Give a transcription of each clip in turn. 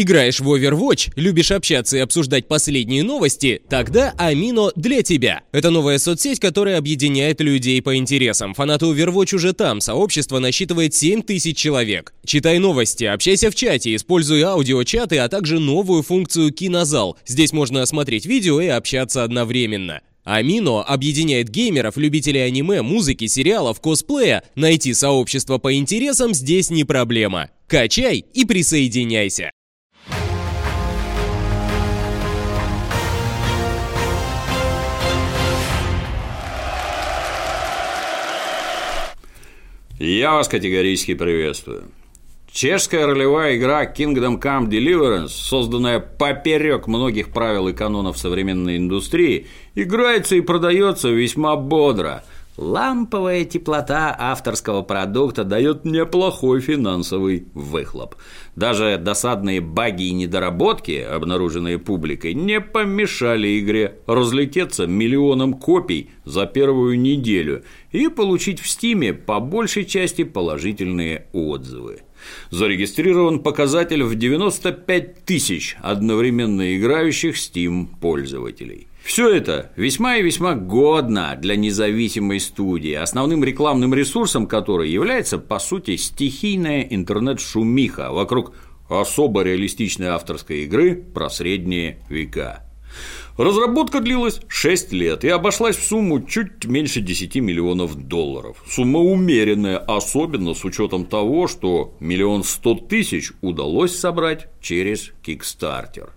Играешь в Overwatch, любишь общаться и обсуждать последние новости? Тогда Амино для тебя. Это новая соцсеть, которая объединяет людей по интересам. Фанаты Overwatch уже там, сообщество насчитывает 7 тысяч человек. Читай новости, общайся в чате, используй аудиочаты, а также новую функцию «Кинозал». Здесь можно смотреть видео и общаться одновременно. Амино объединяет геймеров, любителей аниме, музыки, сериалов, косплея. Найти сообщество по интересам здесь не проблема. Качай и присоединяйся. Я вас категорически приветствую. Чешская ролевая игра Kingdom Come Deliverance, созданная поперек многих правил и канонов современной индустрии, играется и продается весьма бодро. Ламповая теплота авторского продукта дает неплохой финансовый выхлоп. Даже досадные баги и недоработки, обнаруженные публикой, не помешали игре разлететься миллионом копий за первую неделю и получить в Стиме по большей части положительные отзывы. Зарегистрирован показатель в 95 тысяч одновременно играющих Steam пользователей. Все это весьма и весьма годно для независимой студии, основным рекламным ресурсом которой является, по сути, стихийная интернет-шумиха вокруг особо реалистичной авторской игры про средние века. Разработка длилась 6 лет и обошлась в сумму чуть меньше 10 миллионов долларов. Сумма умеренная, особенно с учетом того, что миллион сто тысяч удалось собрать через Kickstarter.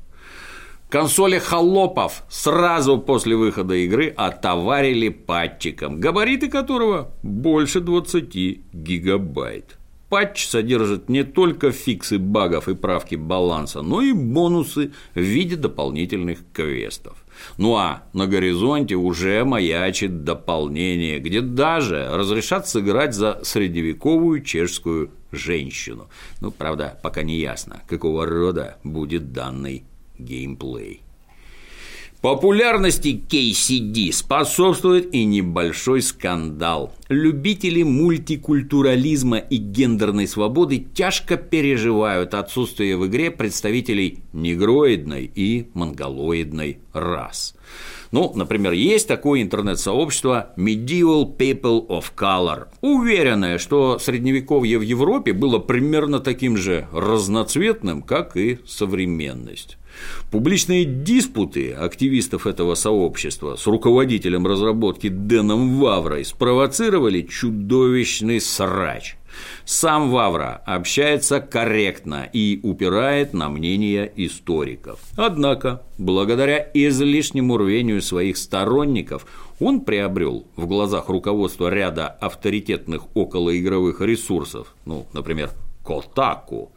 Консоли холопов сразу после выхода игры отоварили патчиком, габариты которого больше 20 гигабайт. Патч содержит не только фиксы багов и правки баланса, но и бонусы в виде дополнительных квестов. Ну а на горизонте уже маячит дополнение, где даже разрешат сыграть за средневековую чешскую женщину. Ну, правда, пока не ясно, какого рода будет данный геймплей. Популярности KCD способствует и небольшой скандал. Любители мультикультурализма и гендерной свободы тяжко переживают отсутствие в игре представителей негроидной и монголоидной рас. Ну, например, есть такое интернет-сообщество Medieval People of Color, уверенное, что средневековье в Европе было примерно таким же разноцветным, как и современность. Публичные диспуты активистов этого сообщества с руководителем разработки Дэном Ваврой спровоцировали чудовищный срач. Сам Вавра общается корректно и упирает на мнение историков. Однако, благодаря излишнему рвению своих сторонников, он приобрел в глазах руководства ряда авторитетных околоигровых ресурсов, ну, например, Котаку,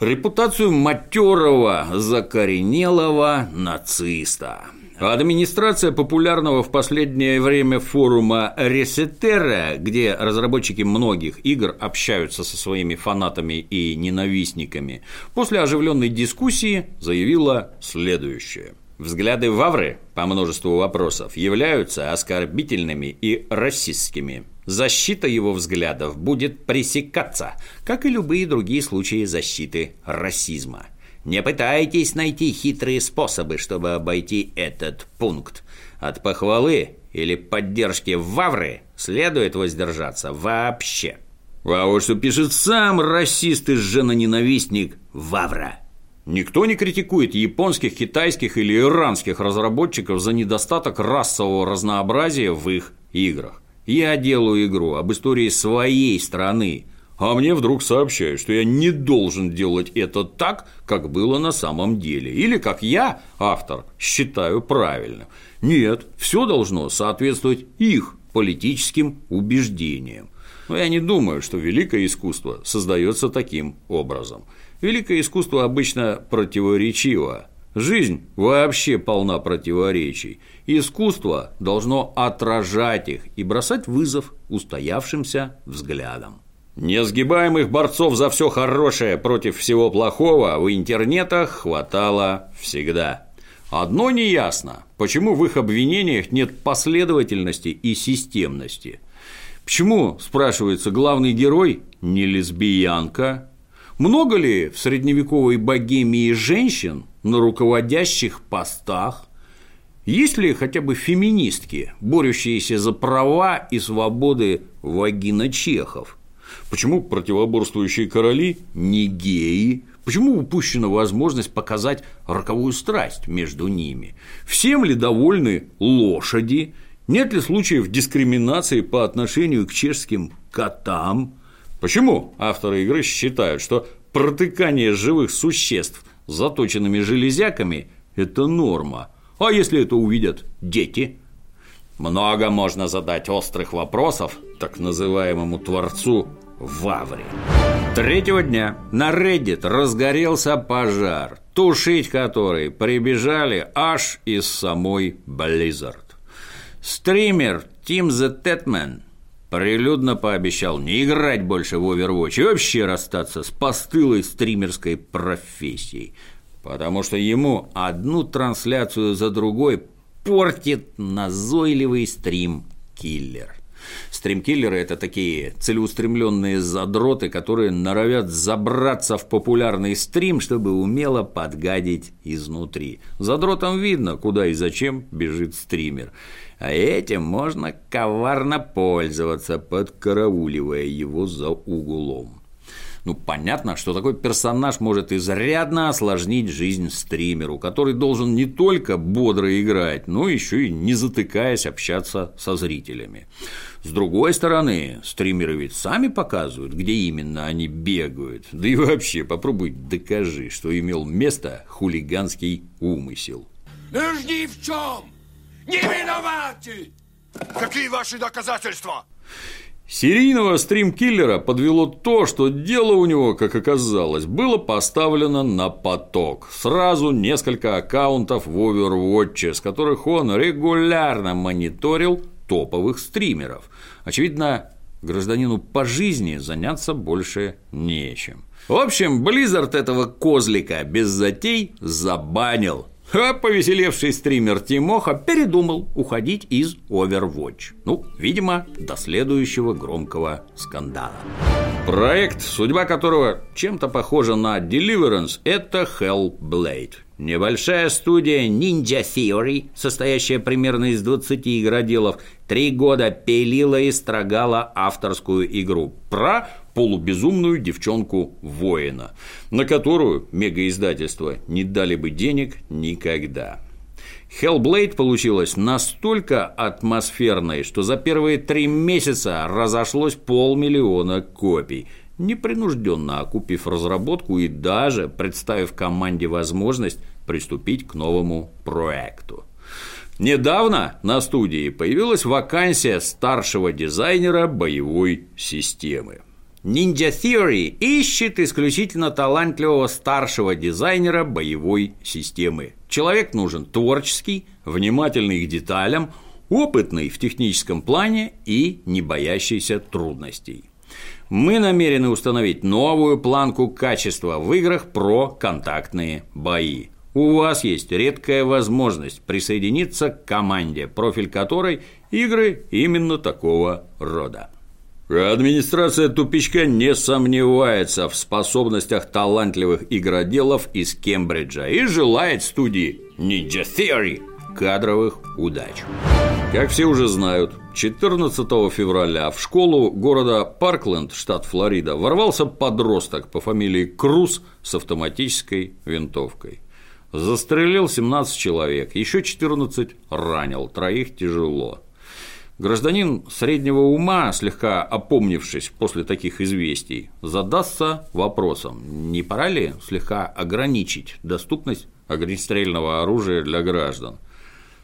репутацию матерого, закоренелого нациста. Администрация популярного в последнее время форума Ресетера, где разработчики многих игр общаются со своими фанатами и ненавистниками, после оживленной дискуссии заявила следующее. Взгляды Вавры по множеству вопросов являются оскорбительными и расистскими. Защита его взглядов будет пресекаться, как и любые другие случаи защиты расизма. Не пытайтесь найти хитрые способы, чтобы обойти этот пункт. От похвалы или поддержки Вавры следует воздержаться вообще. А что пишет сам расист и женоненавистник Вавра. Никто не критикует японских, китайских или иранских разработчиков за недостаток расового разнообразия в их играх. Я делаю игру об истории своей страны, а мне вдруг сообщают, что я не должен делать это так, как было на самом деле, или как я, автор, считаю правильным. Нет, все должно соответствовать их политическим убеждениям. Но я не думаю, что великое искусство создается таким образом. Великое искусство обычно противоречиво. Жизнь вообще полна противоречий. Искусство должно отражать их и бросать вызов устоявшимся взглядам. Несгибаемых борцов за все хорошее против всего плохого в интернетах хватало всегда. Одно неясно, почему в их обвинениях нет последовательности и системности. Почему, спрашивается, главный герой не лесбиянка, Много ли в средневековой богемии женщин на руководящих постах? Есть ли хотя бы феминистки, борющиеся за права и свободы вагина чехов? Почему противоборствующие короли не геи? Почему упущена возможность показать роковую страсть между ними? Всем ли довольны лошади? Нет ли случаев дискриминации по отношению к чешским котам? Почему авторы игры считают, что протыкание живых существ заточенными железяками – это норма? А если это увидят дети? Много можно задать острых вопросов так называемому творцу Ваври. Третьего дня на Reddit разгорелся пожар, тушить который прибежали аж из самой Blizzard. Стример Тим The Tetman прилюдно пообещал не играть больше в Overwatch и вообще расстаться с постылой стримерской профессией, потому что ему одну трансляцию за другой портит назойливый стрим-киллер. Стримкиллеры – это такие целеустремленные задроты, которые норовят забраться в популярный стрим, чтобы умело подгадить изнутри. Задротам видно, куда и зачем бежит стример. А этим можно коварно пользоваться, подкарауливая его за углом. Ну, понятно, что такой персонаж может изрядно осложнить жизнь стримеру, который должен не только бодро играть, но еще и не затыкаясь общаться со зрителями. С другой стороны, стримеры ведь сами показывают, где именно они бегают. Да и вообще, попробуй докажи, что имел место хулиганский умысел. Ни в чем! Не виноваты! Какие ваши доказательства? Серийного стримкиллера подвело то, что дело у него, как оказалось, было поставлено на поток. Сразу несколько аккаунтов в Overwatch, с которых он регулярно мониторил топовых стримеров. Очевидно, гражданину по жизни заняться больше нечем. В общем, Blizzard этого козлика без затей забанил. А повеселевший стример Тимоха передумал уходить из Overwatch. Ну, видимо, до следующего громкого скандала. Проект, судьба которого чем-то похожа на Deliverance, это Hellblade. Небольшая студия Ninja Theory, состоящая примерно из 20 игроделов, три года пилила и строгала авторскую игру про полубезумную девчонку-воина, на которую мегаиздательства не дали бы денег никогда. Hellblade получилась настолько атмосферной, что за первые три месяца разошлось полмиллиона копий, непринужденно окупив разработку и даже представив команде возможность приступить к новому проекту. Недавно на студии появилась вакансия старшего дизайнера боевой системы. Ninja Theory ищет исключительно талантливого старшего дизайнера боевой системы. Человек нужен творческий, внимательный к деталям, опытный в техническом плане и не боящийся трудностей. Мы намерены установить новую планку качества в играх про контактные бои. У вас есть редкая возможность присоединиться к команде, профиль которой – игры именно такого рода. Администрация тупичка не сомневается в способностях талантливых игроделов из Кембриджа и желает студии Ninja Theory кадровых удач. Как все уже знают, 14 февраля в школу города Паркленд, штат Флорида, ворвался подросток по фамилии Круз с автоматической винтовкой. Застрелил 17 человек, еще 14 ранил, троих тяжело. Гражданин среднего ума, слегка опомнившись после таких известий, задастся вопросом, не пора ли слегка ограничить доступность огнестрельного оружия для граждан.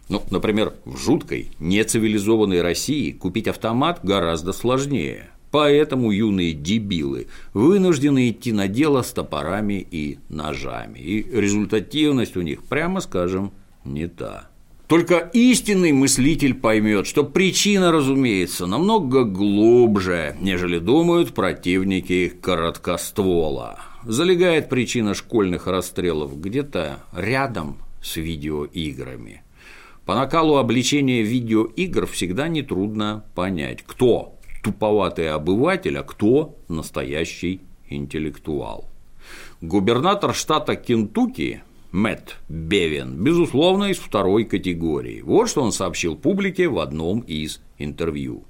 Ну, например, в жуткой, нецивилизованной России купить автомат гораздо сложнее. Поэтому юные дебилы вынуждены идти на дело с топорами и ножами. И результативность у них, прямо скажем, не та. Только истинный мыслитель поймет, что причина, разумеется, намного глубже, нежели думают противники короткоствола. Залегает причина школьных расстрелов где-то рядом с видеоиграми. По накалу обличения видеоигр всегда нетрудно понять, кто туповатый обыватель, а кто настоящий интеллектуал. Губернатор штата Кентукки Мэтт Бевин, безусловно, из второй категории. Вот что он сообщил публике в одном из интервью.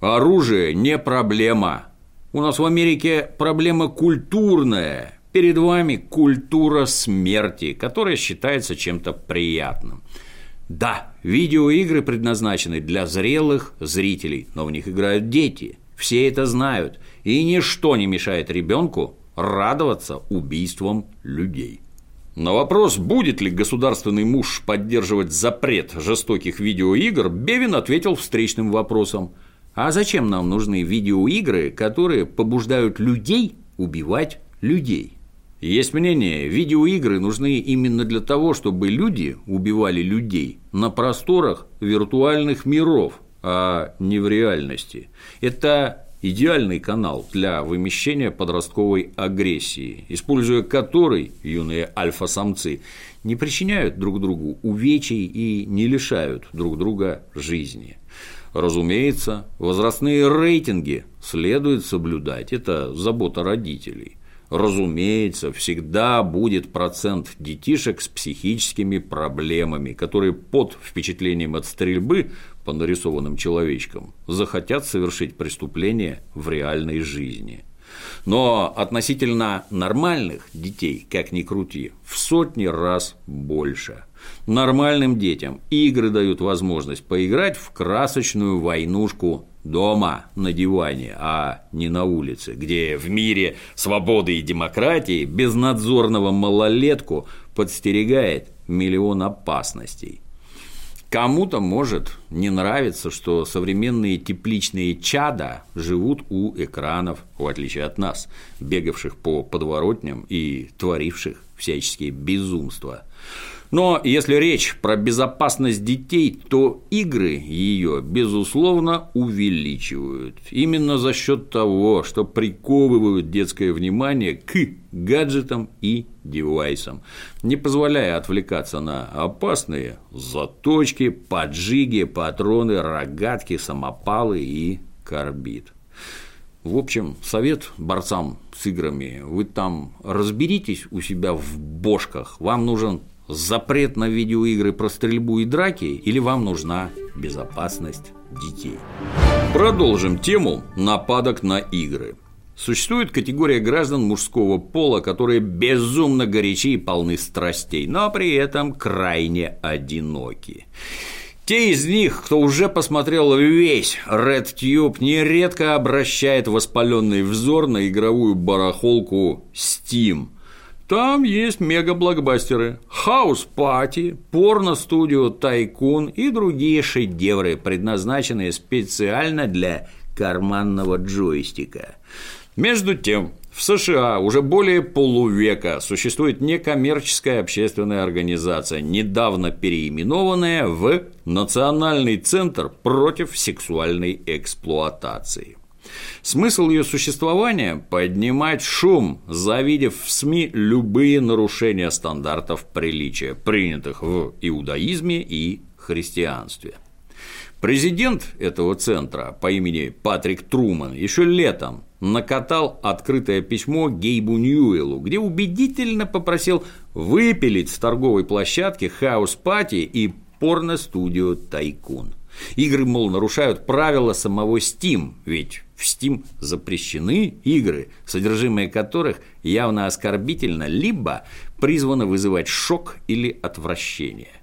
Оружие не проблема. У нас в Америке проблема культурная. Перед вами культура смерти, которая считается чем-то приятным. Да, видеоигры предназначены для зрелых зрителей, но в них играют дети. Все это знают, и ничто не мешает ребенку радоваться убийствам людей. На вопрос, будет ли государственный муж поддерживать запрет жестоких видеоигр, Бевин ответил встречным вопросом. А зачем нам нужны видеоигры, которые побуждают людей убивать людей? Есть мнение, видеоигры нужны именно для того, чтобы люди убивали людей на просторах виртуальных миров, а не в реальности. Это идеальный канал для вымещения подростковой агрессии, используя который юные альфа-самцы не причиняют друг другу увечий и не лишают друг друга жизни. Разумеется, возрастные рейтинги следует соблюдать, это забота родителей. Разумеется, всегда будет процент детишек с психическими проблемами, которые под впечатлением от стрельбы по нарисованным человечкам захотят совершить преступление в реальной жизни. Но относительно нормальных детей, как ни крути, в сотни раз больше. Нормальным детям игры дают возможность поиграть в красочную войнушку дома на диване, а не на улице, где в мире свободы и демократии безнадзорного малолетку подстерегает миллион опасностей. Кому-то может не нравиться, что современные тепличные чада живут у экранов, в отличие от нас, бегавших по подворотням и творивших всяческие безумства. Но если речь про безопасность детей, то игры ее, безусловно, увеличивают. Именно за счет того, что приковывают детское внимание к гаджетам и девайсам, не позволяя отвлекаться на опасные заточки, поджиги, патроны, рогатки, самопалы и карбид. В общем, совет борцам с играми, вы там разберитесь у себя в бошках, вам нужен запрет на видеоигры про стрельбу и драки или вам нужна безопасность детей? Продолжим тему нападок на игры. Существует категория граждан мужского пола, которые безумно горячи и полны страстей, но при этом крайне одиноки. Те из них, кто уже посмотрел весь RedTube, нередко обращает воспаленный взор на игровую барахолку Steam – там есть мега-блокбастеры, House Party, Porno Studio Tycoon и другие шедевры, предназначенные специально для карманного джойстика. Между тем, в США уже более полувека существует некоммерческая общественная организация, недавно переименованная в Национальный центр против сексуальной эксплуатации. Смысл ее существования – поднимать шум, завидев в СМИ любые нарушения стандартов приличия, принятых в иудаизме и христианстве. Президент этого центра по имени Патрик Труман еще летом накатал открытое письмо Гейбу Ньюэлу, где убедительно попросил выпилить с торговой площадки House Party и Porno Studio Tycoon. Игры, мол, нарушают правила самого Steam, ведь в Steam запрещены игры, содержимое которых явно оскорбительно, либо призвано вызывать шок или отвращение.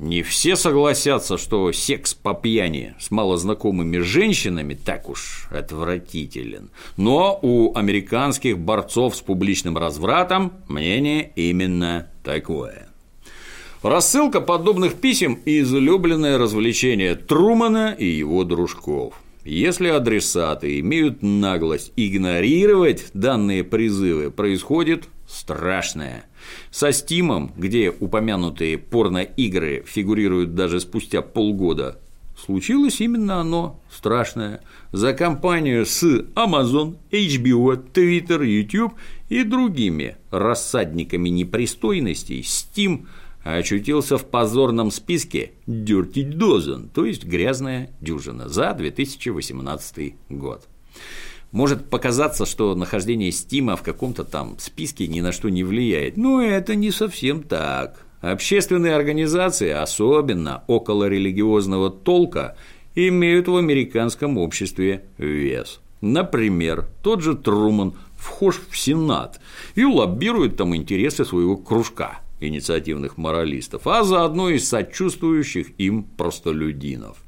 Не все согласятся, что секс по пьяни с малознакомыми женщинами так уж отвратителен, но у американских борцов с публичным развратом мнение именно такое. Рассылка подобных писем – излюбленное развлечение Трумана и его дружков – если адресаты имеют наглость игнорировать данные призывы, происходит страшное. Со Стимом, где упомянутые порно-игры фигурируют даже спустя полгода, случилось именно оно, страшное. За компанию с Amazon, HBO, Twitter, YouTube и другими рассадниками непристойностей Steam – очутился в позорном списке Dirty Dozen, то есть грязная дюжина, за 2018 год. Может показаться, что нахождение Стима в каком-то там списке ни на что не влияет, но это не совсем так. Общественные организации, особенно около религиозного толка, имеют в американском обществе вес. Например, тот же Труман вхож в Сенат и лоббирует там интересы своего кружка инициативных моралистов, а заодно и сочувствующих им простолюдинов.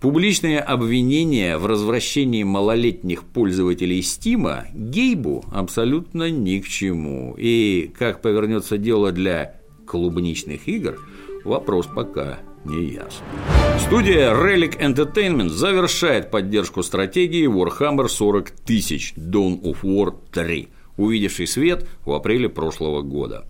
Публичные обвинения в развращении малолетних пользователей Стима Гейбу абсолютно ни к чему. И как повернется дело для клубничных игр, вопрос пока не ясен. Студия Relic Entertainment завершает поддержку стратегии Warhammer 40 тысяч Dawn of War 3, увидевший свет в апреле прошлого года.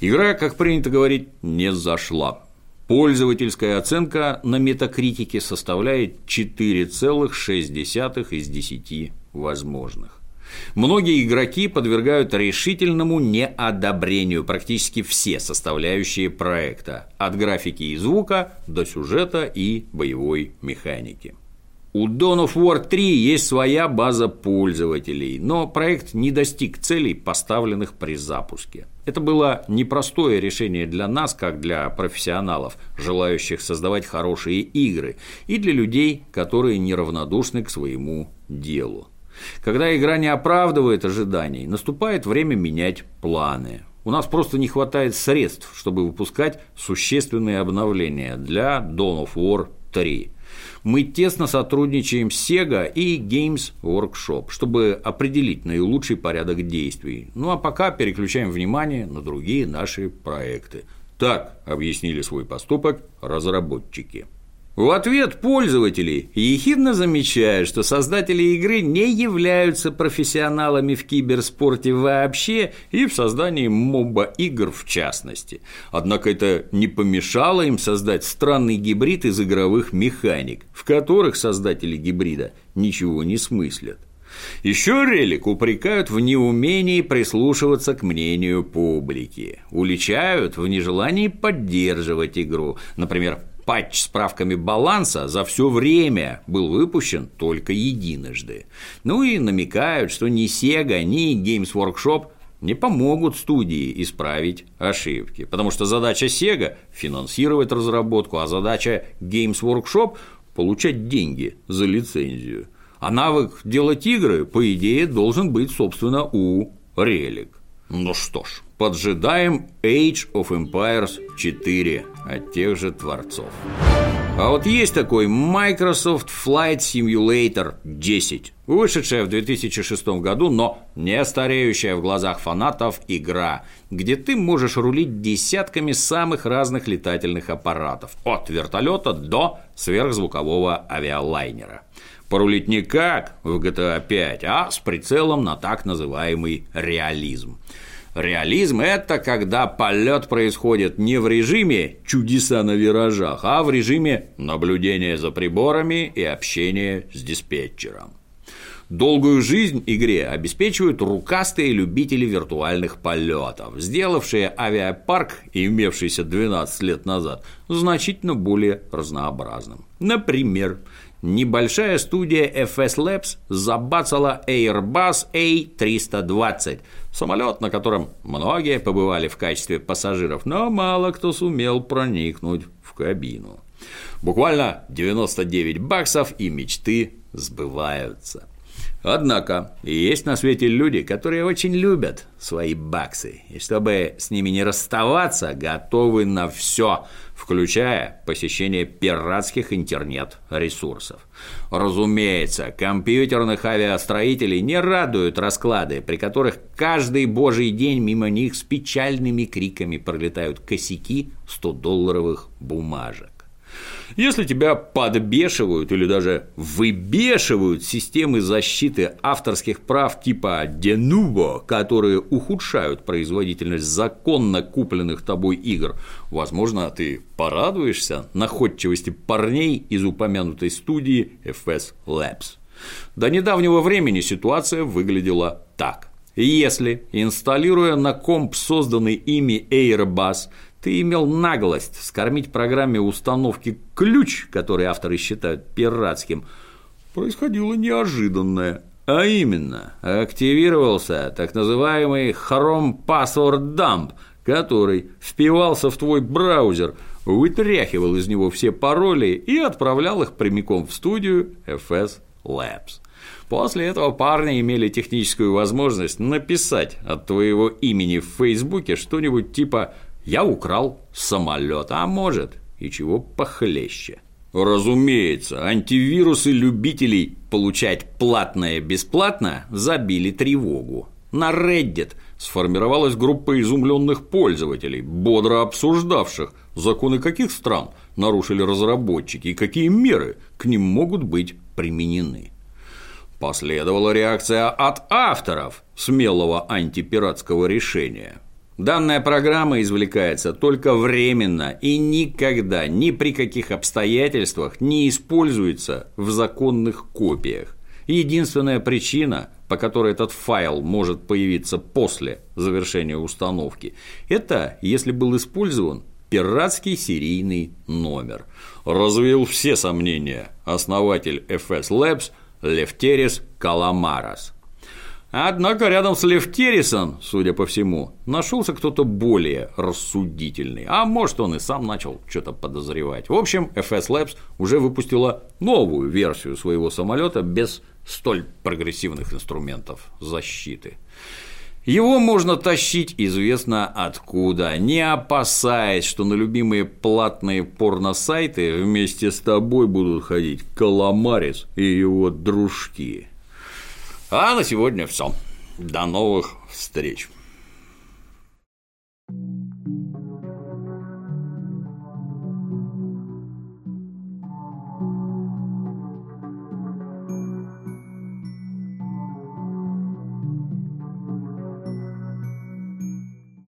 Игра, как принято говорить, не зашла. Пользовательская оценка на метакритике составляет 4,6 из 10 возможных. Многие игроки подвергают решительному неодобрению практически все составляющие проекта, от графики и звука до сюжета и боевой механики. У Dawn of War 3 есть своя база пользователей, но проект не достиг целей, поставленных при запуске. Это было непростое решение для нас, как для профессионалов, желающих создавать хорошие игры, и для людей, которые неравнодушны к своему делу. Когда игра не оправдывает ожиданий, наступает время менять планы. У нас просто не хватает средств, чтобы выпускать существенные обновления для Dawn of War 3 мы тесно сотрудничаем с Sega и Games Workshop, чтобы определить наилучший порядок действий. Ну а пока переключаем внимание на другие наши проекты. Так объяснили свой поступок разработчики. В ответ пользователи ехидно замечают, что создатели игры не являются профессионалами в киберспорте вообще и в создании моба-игр в частности. Однако это не помешало им создать странный гибрид из игровых механик, в которых создатели гибрида ничего не смыслят. Еще релик упрекают в неумении прислушиваться к мнению публики, уличают в нежелании поддерживать игру, например, патч с правками баланса за все время был выпущен только единожды. Ну и намекают, что ни Sega, ни Games Workshop не помогут студии исправить ошибки, потому что задача Sega – финансировать разработку, а задача Games Workshop – получать деньги за лицензию. А навык делать игры, по идее, должен быть, собственно, у Relic. Ну что ж, поджидаем Age of Empires 4 от тех же творцов. А вот есть такой Microsoft Flight Simulator 10, вышедшая в 2006 году, но не стареющая в глазах фанатов игра, где ты можешь рулить десятками самых разных летательных аппаратов, от вертолета до сверхзвукового авиалайнера. Порулить не как в GTA 5, а с прицелом на так называемый реализм. Реализм – это когда полет происходит не в режиме чудеса на виражах, а в режиме наблюдения за приборами и общения с диспетчером. Долгую жизнь игре обеспечивают рукастые любители виртуальных полетов, сделавшие авиапарк, имевшийся 12 лет назад, значительно более разнообразным. Например, небольшая студия FS Labs забацала Airbus A320, самолет, на котором многие побывали в качестве пассажиров, но мало кто сумел проникнуть в кабину. Буквально 99 баксов и мечты сбываются. Однако есть на свете люди, которые очень любят свои баксы, и чтобы с ними не расставаться, готовы на все, включая посещение пиратских интернет-ресурсов. Разумеется, компьютерных авиастроителей не радуют расклады, при которых каждый божий день мимо них с печальными криками пролетают косяки 100-долларовых бумажек. Если тебя подбешивают или даже выбешивают системы защиты авторских прав типа Denuvo, которые ухудшают производительность законно купленных тобой игр, возможно, ты порадуешься находчивости парней из упомянутой студии FS Labs. До недавнего времени ситуация выглядела так. Если, инсталируя на комп созданный ими Airbus, ты имел наглость скормить программе установки ключ, который авторы считают пиратским, происходило неожиданное. А именно, активировался так называемый Chrome Password Dump, который впивался в твой браузер, вытряхивал из него все пароли и отправлял их прямиком в студию FS Labs. После этого парни имели техническую возможность написать от твоего имени в Фейсбуке что-нибудь типа «Я украл самолет, а может и чего похлеще». Разумеется, антивирусы любителей получать платное бесплатно забили тревогу. На Reddit сформировалась группа изумленных пользователей, бодро обсуждавших, законы каких стран нарушили разработчики и какие меры к ним могут быть применены. Последовала реакция от авторов смелого антипиратского решения. Данная программа извлекается только временно и никогда, ни при каких обстоятельствах не используется в законных копиях. Единственная причина, по которой этот файл может появиться после завершения установки, это если был использован пиратский серийный номер. Развеял все сомнения основатель FS Labs – Лефтерис Каламарас. Однако рядом с Лефтерисом, судя по всему, нашелся кто-то более рассудительный, а может он и сам начал что-то подозревать. В общем, FS Labs уже выпустила новую версию своего самолета без столь прогрессивных инструментов защиты. Его можно тащить известно откуда, не опасаясь, что на любимые платные порносайты вместе с тобой будут ходить Каламарис и его дружки. А на сегодня все. До новых встреч.